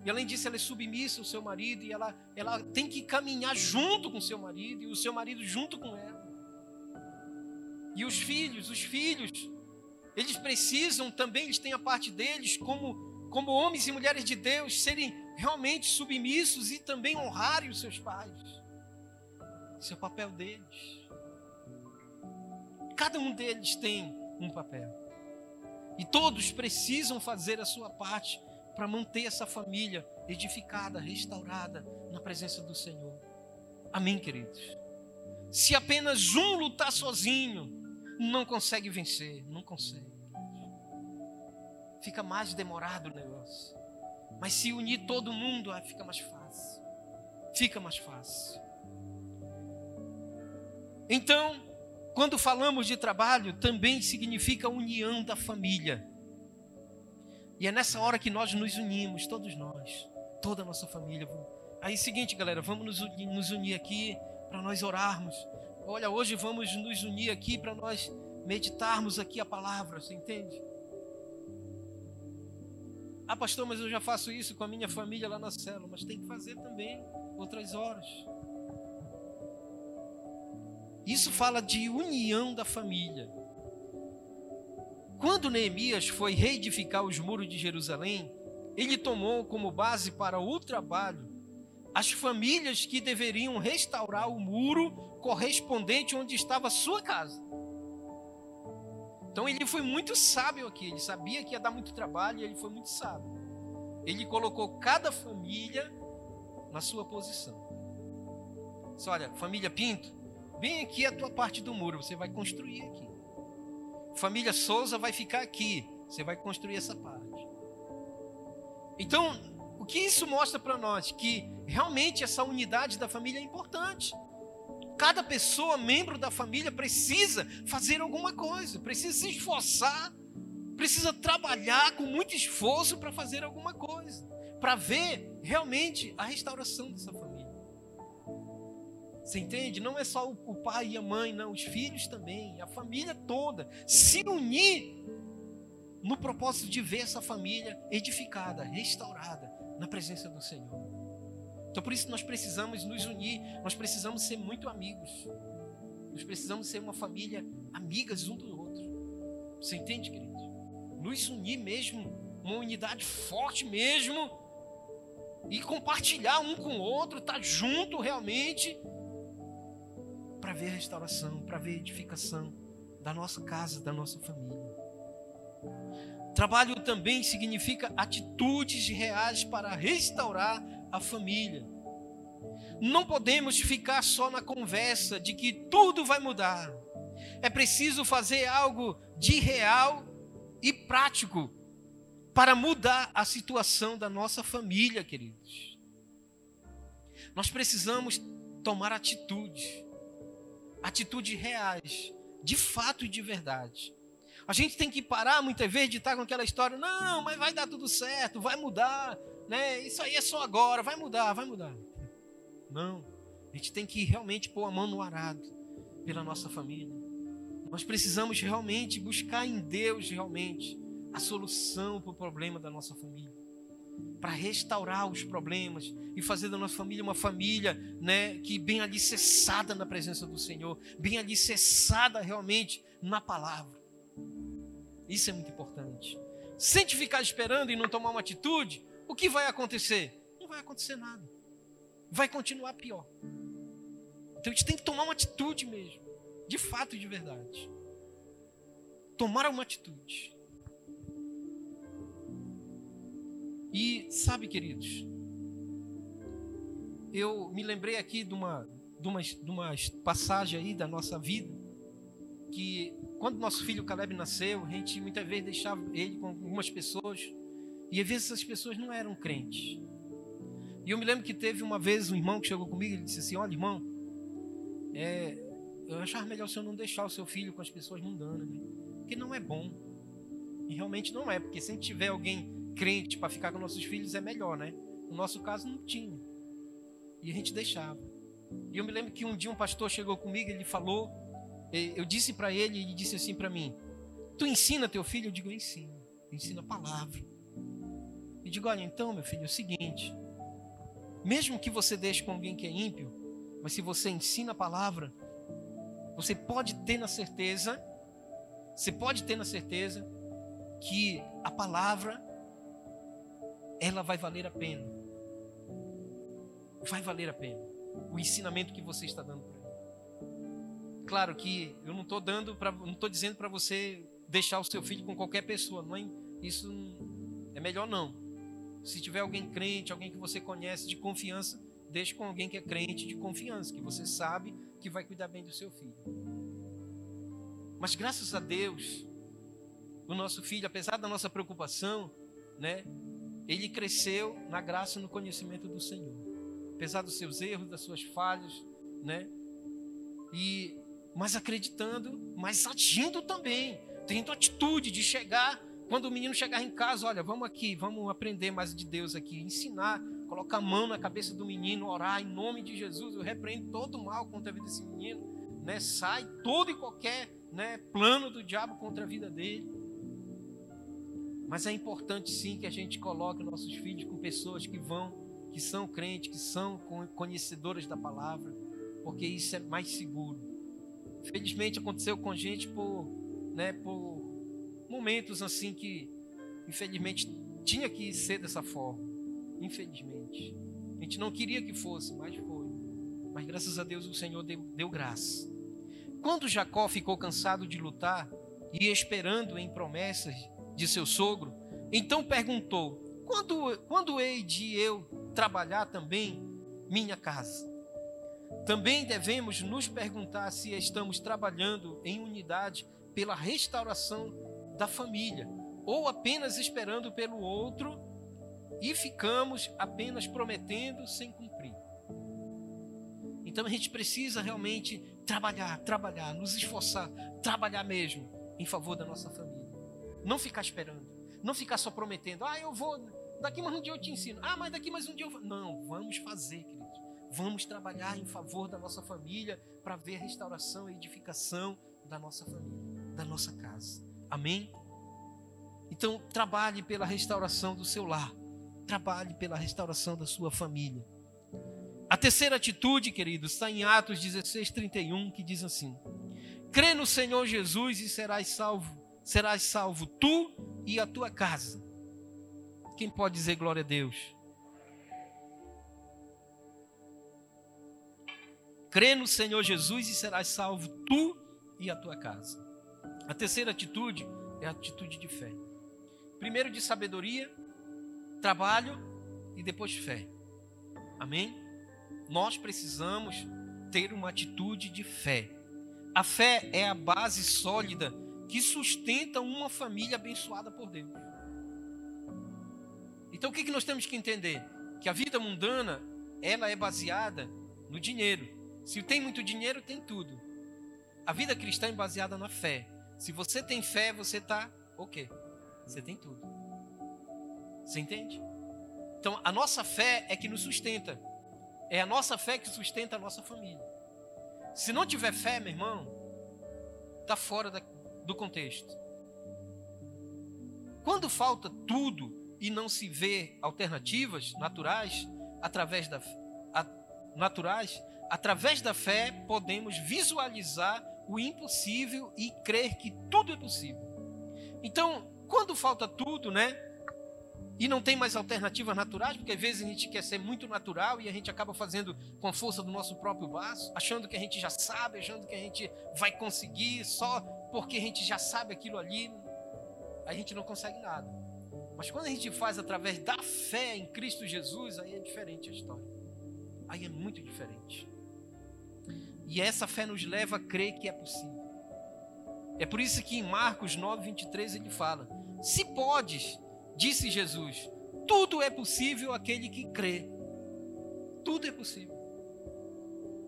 E além disso, ela é submissa ao seu marido e ela, ela tem que caminhar junto com seu marido e o seu marido junto com ela. E os filhos, os filhos, eles precisam também, eles têm a parte deles, como, como homens e mulheres de Deus, serem realmente submissos e também honrarem os seus pais. Esse é o papel deles. Cada um deles tem um papel. E todos precisam fazer a sua parte para manter essa família edificada, restaurada na presença do Senhor. Amém, queridos? Se apenas um lutar sozinho, não consegue vencer, não consegue. Fica mais demorado o negócio. Mas se unir todo mundo, aí fica mais fácil. Fica mais fácil. Então, quando falamos de trabalho, também significa união da família. E é nessa hora que nós nos unimos, todos nós, toda a nossa família. Aí, seguinte, galera, vamos nos unir, nos unir aqui para nós orarmos. Olha, hoje vamos nos unir aqui para nós meditarmos aqui a palavra, você entende? Ah, pastor, mas eu já faço isso com a minha família lá na célula, mas tem que fazer também outras horas. Isso fala de união da família. Quando Neemias foi reedificar os muros de Jerusalém, ele tomou como base para o trabalho as famílias que deveriam restaurar o muro correspondente onde estava a sua casa. Então ele foi muito sábio aqui, ele sabia que ia dar muito trabalho e ele foi muito sábio. Ele colocou cada família na sua posição. Disse, olha, família Pinto, vem aqui a tua parte do muro, você vai construir aqui. Família Souza vai ficar aqui, você vai construir essa parte. Então, o que isso mostra para nós? Que realmente essa unidade da família é importante. Cada pessoa, membro da família, precisa fazer alguma coisa, precisa se esforçar, precisa trabalhar com muito esforço para fazer alguma coisa, para ver realmente a restauração dessa família. Você entende? Não é só o pai e a mãe, não, os filhos também, a família toda, se unir no propósito de ver essa família edificada, restaurada na presença do Senhor. Então por isso nós precisamos nos unir, nós precisamos ser muito amigos. Nós precisamos ser uma família amigas um do outro. Você entende, querido? Nos unir mesmo, uma unidade forte mesmo, e compartilhar um com o outro, estar tá junto realmente, para ver restauração, para ver edificação da nossa casa, da nossa família. Trabalho também significa atitudes reais para restaurar a família. Não podemos ficar só na conversa de que tudo vai mudar. É preciso fazer algo de real e prático para mudar a situação da nossa família, queridos. Nós precisamos tomar atitudes, atitudes reais, de fato e de verdade. A gente tem que parar muitas vezes de estar com aquela história, não, mas vai dar tudo certo, vai mudar, né? Isso aí é só agora, vai mudar, vai mudar. Não. A gente tem que realmente pôr a mão no arado pela nossa família. Nós precisamos realmente buscar em Deus realmente a solução para o problema da nossa família. Para restaurar os problemas e fazer da nossa família uma família né, que bem alicerçada na presença do Senhor, bem alicerçada realmente na palavra. Isso é muito importante. Se a gente ficar esperando e não tomar uma atitude, o que vai acontecer? Não vai acontecer nada. Vai continuar pior. Então a gente tem que tomar uma atitude mesmo, de fato e de verdade. Tomar uma atitude. E sabe, queridos, eu me lembrei aqui de uma, de uma, de uma passagem aí da nossa vida, que quando nosso filho Caleb nasceu, a gente muitas vezes deixava ele com algumas pessoas, e às vezes essas pessoas não eram crentes. E eu me lembro que teve uma vez um irmão que chegou comigo e disse assim: Olha, irmão, é, eu achava melhor o senhor não deixar o seu filho com as pessoas mundanas, né? porque não é bom. E realmente não é, porque se a gente tiver alguém crente para ficar com nossos filhos é melhor, né? No nosso caso não tinha. E a gente deixava. E eu me lembro que um dia um pastor chegou comigo, ele falou, eu disse para ele, ele disse assim para mim: Tu ensina teu filho? Eu digo: ensino. Eu ensino a palavra. E digo: Olha, então, meu filho, é o seguinte: mesmo que você deixe com alguém que é ímpio, mas se você ensina a palavra, você pode ter na certeza, você pode ter na certeza que a palavra ela vai valer a pena. Vai valer a pena o ensinamento que você está dando para ele. Claro que eu não estou dando para, não estou dizendo para você deixar o seu filho com qualquer pessoa. É, isso é melhor não. Se tiver alguém crente, alguém que você conhece de confiança, deixe com alguém que é crente de confiança, que você sabe que vai cuidar bem do seu filho. Mas graças a Deus, o nosso filho, apesar da nossa preocupação, né, ele cresceu na graça e no conhecimento do Senhor. Apesar dos seus erros, das suas falhas, né? E mas acreditando, mas agindo também, tendo atitude de chegar quando o menino chegar em casa, olha, vamos aqui, vamos aprender mais de Deus aqui, ensinar, colocar a mão na cabeça do menino, orar em nome de Jesus, eu repreendo todo mal contra a vida desse menino, né? Sai todo e qualquer, né, plano do diabo contra a vida dele. Mas é importante sim que a gente coloque nossos filhos com pessoas que vão, que são crentes, que são conhecedoras da palavra, porque isso é mais seguro. Felizmente aconteceu com gente por, né, por momentos assim que, infelizmente, tinha que ser dessa forma. Infelizmente. A gente não queria que fosse, mas foi. Mas graças a Deus o Senhor deu, deu graça. Quando Jacó ficou cansado de lutar e esperando em promessas de seu sogro, então perguntou: quando, quando hei de eu trabalhar também minha casa? Também devemos nos perguntar se estamos trabalhando em unidade pela restauração da família, ou apenas esperando pelo outro e ficamos apenas prometendo sem cumprir. Então a gente precisa realmente trabalhar, trabalhar, nos esforçar, trabalhar mesmo em favor da nossa família. Não ficar esperando. Não ficar só prometendo. Ah, eu vou. Daqui mais um dia eu te ensino. Ah, mas daqui mais um dia eu vou. Não, vamos fazer, queridos. Vamos trabalhar em favor da nossa família para ver a restauração e edificação da nossa família, da nossa casa. Amém? Então, trabalhe pela restauração do seu lar. Trabalhe pela restauração da sua família. A terceira atitude, queridos, está em Atos 16, 31, que diz assim: Crê no Senhor Jesus e serás salvo serás salvo tu e a tua casa. Quem pode dizer glória a Deus? Crê no Senhor Jesus e serás salvo tu e a tua casa. A terceira atitude é a atitude de fé. Primeiro de sabedoria, trabalho e depois fé. Amém? Nós precisamos ter uma atitude de fé. A fé é a base sólida que sustenta uma família abençoada por Deus. Então o que, que nós temos que entender? Que a vida mundana, ela é baseada no dinheiro. Se tem muito dinheiro, tem tudo. A vida cristã é baseada na fé. Se você tem fé, você está o quê? Você tem tudo. Você entende? Então, a nossa fé é que nos sustenta. É a nossa fé que sustenta a nossa família. Se não tiver fé, meu irmão, está fora da, do contexto. Quando falta tudo e não se vê alternativas naturais, através da a, naturais, através da fé podemos visualizar o impossível e crer que tudo é possível. Então, quando falta tudo, né? E não tem mais alternativas naturais, porque às vezes a gente quer ser muito natural e a gente acaba fazendo com a força do nosso próprio braço, achando que a gente já sabe, achando que a gente vai conseguir só porque a gente já sabe aquilo ali, a gente não consegue nada. Mas quando a gente faz através da fé em Cristo Jesus, aí é diferente a história. Aí é muito diferente. E essa fé nos leva a crer que é possível. É por isso que em Marcos 9, 23 ele fala: Se podes, Disse Jesus: tudo é possível aquele que crê. Tudo é possível.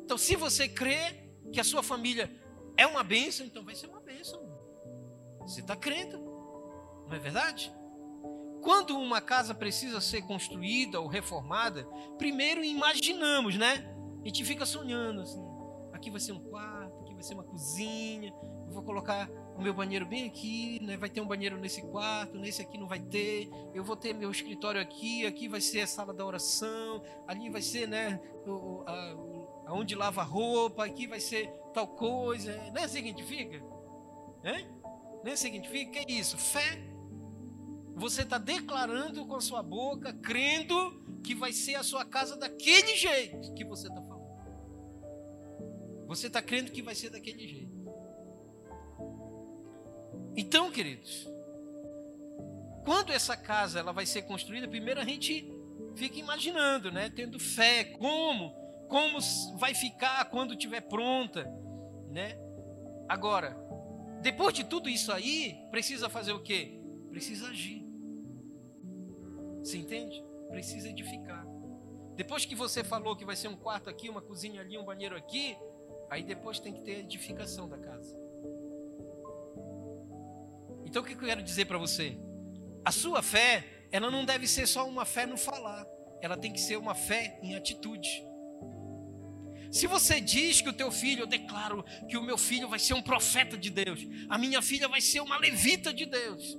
Então, se você crê que a sua família é uma bênção, então vai ser uma bênção. Você está crendo, não é verdade? Quando uma casa precisa ser construída ou reformada, primeiro imaginamos, né? A gente fica sonhando assim: aqui vai ser um quarto, aqui vai ser uma cozinha, eu vou colocar o meu banheiro bem aqui, né? vai ter um banheiro nesse quarto, nesse aqui não vai ter, eu vou ter meu escritório aqui, aqui vai ser a sala da oração, ali vai ser, né, o, a, aonde lava a roupa, aqui vai ser tal coisa, não é assim que significa? É? Não é assim que significa? Que é isso? Fé. Você está declarando com a sua boca, crendo que vai ser a sua casa daquele jeito que você está. Você está crendo que vai ser daquele jeito. Então, queridos, quando essa casa ela vai ser construída, primeiro a gente fica imaginando, né, tendo fé, como, como vai ficar quando estiver pronta, né? Agora, depois de tudo isso aí, precisa fazer o quê? Precisa agir. Você entende? Precisa edificar. Depois que você falou que vai ser um quarto aqui, uma cozinha ali, um banheiro aqui, aí depois tem que ter edificação da casa. Então o que eu quero dizer para você? A sua fé, ela não deve ser só uma fé no falar, ela tem que ser uma fé em atitude. Se você diz que o teu filho, eu declaro que o meu filho vai ser um profeta de Deus, a minha filha vai ser uma levita de Deus.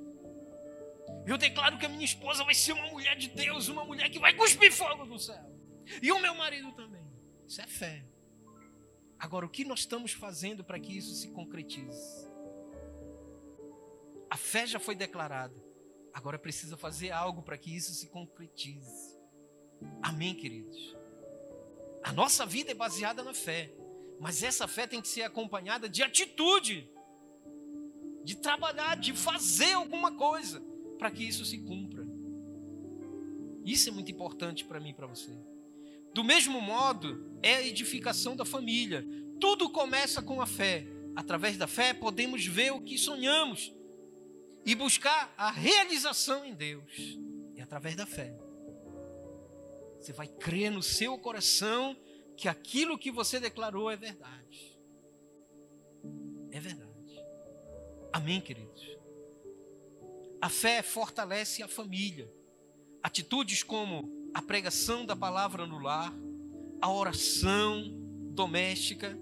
Eu declaro que a minha esposa vai ser uma mulher de Deus, uma mulher que vai cuspir fogo do céu. E o meu marido também. Isso é fé. Agora, o que nós estamos fazendo para que isso se concretize? A fé já foi declarada. Agora precisa fazer algo para que isso se concretize. Amém, queridos? A nossa vida é baseada na fé. Mas essa fé tem que ser acompanhada de atitude, de trabalhar, de fazer alguma coisa para que isso se cumpra. Isso é muito importante para mim e para você. Do mesmo modo, é a edificação da família. Tudo começa com a fé. Através da fé, podemos ver o que sonhamos e buscar a realização em Deus. E através da fé. Você vai crer no seu coração que aquilo que você declarou é verdade. É verdade. Amém, queridos? A fé fortalece a família. Atitudes como a pregação da palavra no lar, a oração doméstica,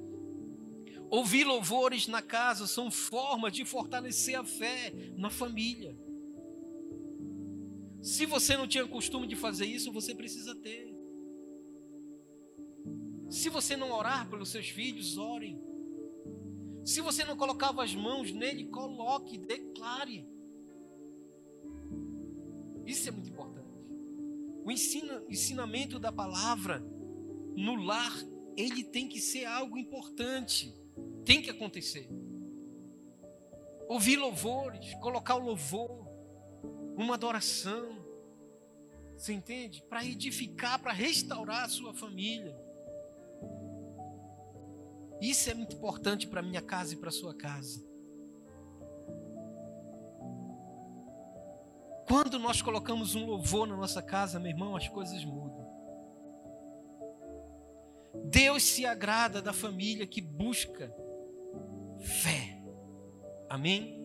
Ouvir louvores na casa são formas de fortalecer a fé na família. Se você não tinha costume de fazer isso, você precisa ter. Se você não orar pelos seus filhos, orem. Se você não colocava as mãos nele, coloque, declare. Isso é muito importante. O ensina, ensinamento da palavra no lar, ele tem que ser algo importante. Tem que acontecer. ouvir louvores, colocar o louvor, uma adoração. Você entende? Para edificar, para restaurar a sua família. Isso é muito importante para minha casa e para sua casa. Quando nós colocamos um louvor na nossa casa, meu irmão, as coisas mudam. Deus se agrada da família que busca fé. Amém?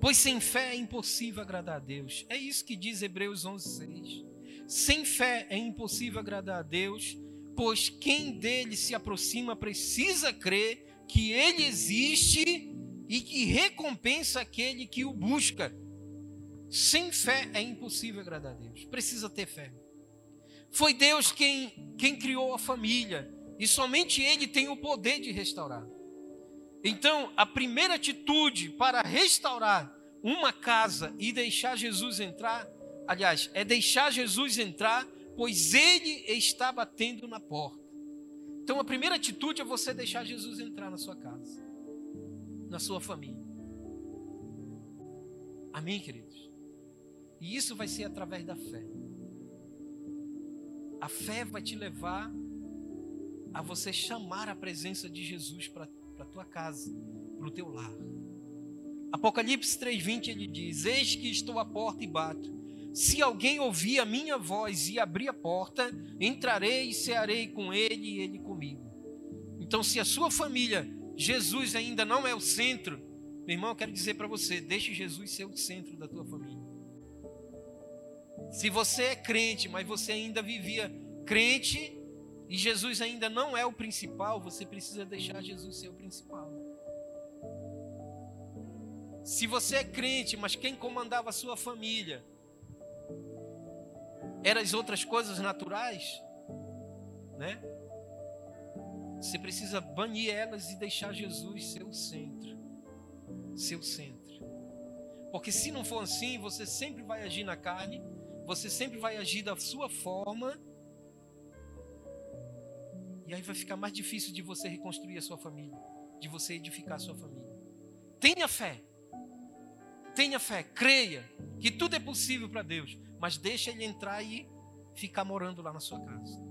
Pois sem fé é impossível agradar a Deus. É isso que diz Hebreus 11:6. Sem fé é impossível agradar a Deus, pois quem dele se aproxima precisa crer que ele existe e que recompensa aquele que o busca. Sem fé é impossível agradar a Deus. Precisa ter fé. Foi Deus quem, quem criou a família e somente Ele tem o poder de restaurar. Então, a primeira atitude para restaurar uma casa e deixar Jesus entrar, aliás, é deixar Jesus entrar pois ele está batendo na porta. Então a primeira atitude é você deixar Jesus entrar na sua casa, na sua família. Amém, queridos? E isso vai ser através da fé. A fé vai te levar a você chamar a presença de Jesus para a tua casa, para o teu lar. Apocalipse 3,20 ele diz: Eis que estou à porta e bato. Se alguém ouvir a minha voz e abrir a porta, entrarei e cearei com ele e ele comigo. Então, se a sua família, Jesus ainda não é o centro, meu irmão, eu quero dizer para você: deixe Jesus ser o centro da tua família. Se você é crente, mas você ainda vivia crente e Jesus ainda não é o principal, você precisa deixar Jesus ser o principal. Se você é crente, mas quem comandava a sua família eram as outras coisas naturais, né? Você precisa banir elas e deixar Jesus ser o centro. Seu centro. Porque se não for assim, você sempre vai agir na carne, você sempre vai agir da sua forma. E aí vai ficar mais difícil de você reconstruir a sua família, de você edificar a sua família. Tenha fé. Tenha fé, creia que tudo é possível para Deus mas deixa ele entrar e ficar morando lá na sua casa.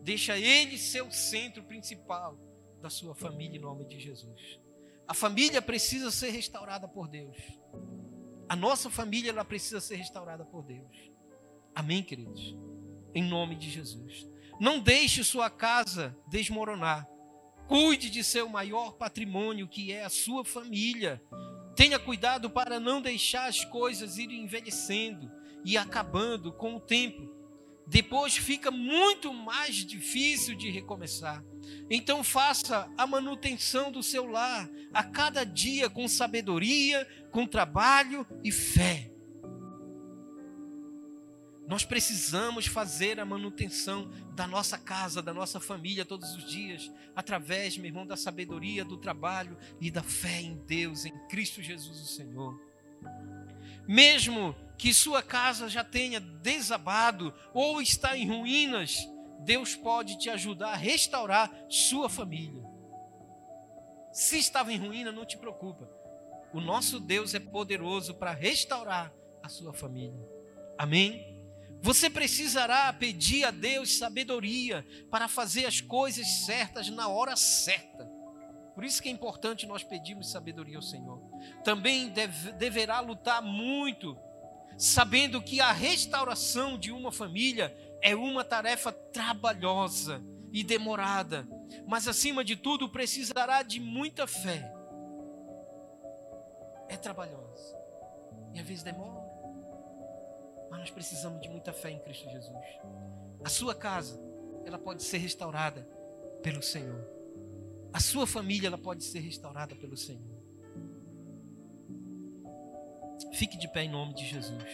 Deixa ele ser o centro principal da sua família em nome de Jesus. A família precisa ser restaurada por Deus. A nossa família ela precisa ser restaurada por Deus. Amém, queridos. Em nome de Jesus. Não deixe sua casa desmoronar. Cuide de seu maior patrimônio, que é a sua família. Tenha cuidado para não deixar as coisas irem envelhecendo e acabando com o tempo. Depois fica muito mais difícil de recomeçar. Então faça a manutenção do seu lar a cada dia com sabedoria, com trabalho e fé. Nós precisamos fazer a manutenção da nossa casa, da nossa família todos os dias, através, meu irmão, da sabedoria, do trabalho e da fé em Deus, em Cristo Jesus, o Senhor. Mesmo que sua casa já tenha desabado ou está em ruínas, Deus pode te ajudar a restaurar sua família. Se estava em ruína, não te preocupa. O nosso Deus é poderoso para restaurar a sua família. Amém? Você precisará pedir a Deus sabedoria para fazer as coisas certas na hora certa. Por isso que é importante nós pedirmos sabedoria ao Senhor. Também deve, deverá lutar muito sabendo que a restauração de uma família é uma tarefa trabalhosa e demorada, mas acima de tudo precisará de muita fé. É trabalhosa e às vezes demora, mas nós precisamos de muita fé em Cristo Jesus. A sua casa, ela pode ser restaurada pelo Senhor. A sua família, ela pode ser restaurada pelo Senhor. Fique de pé em nome de Jesus.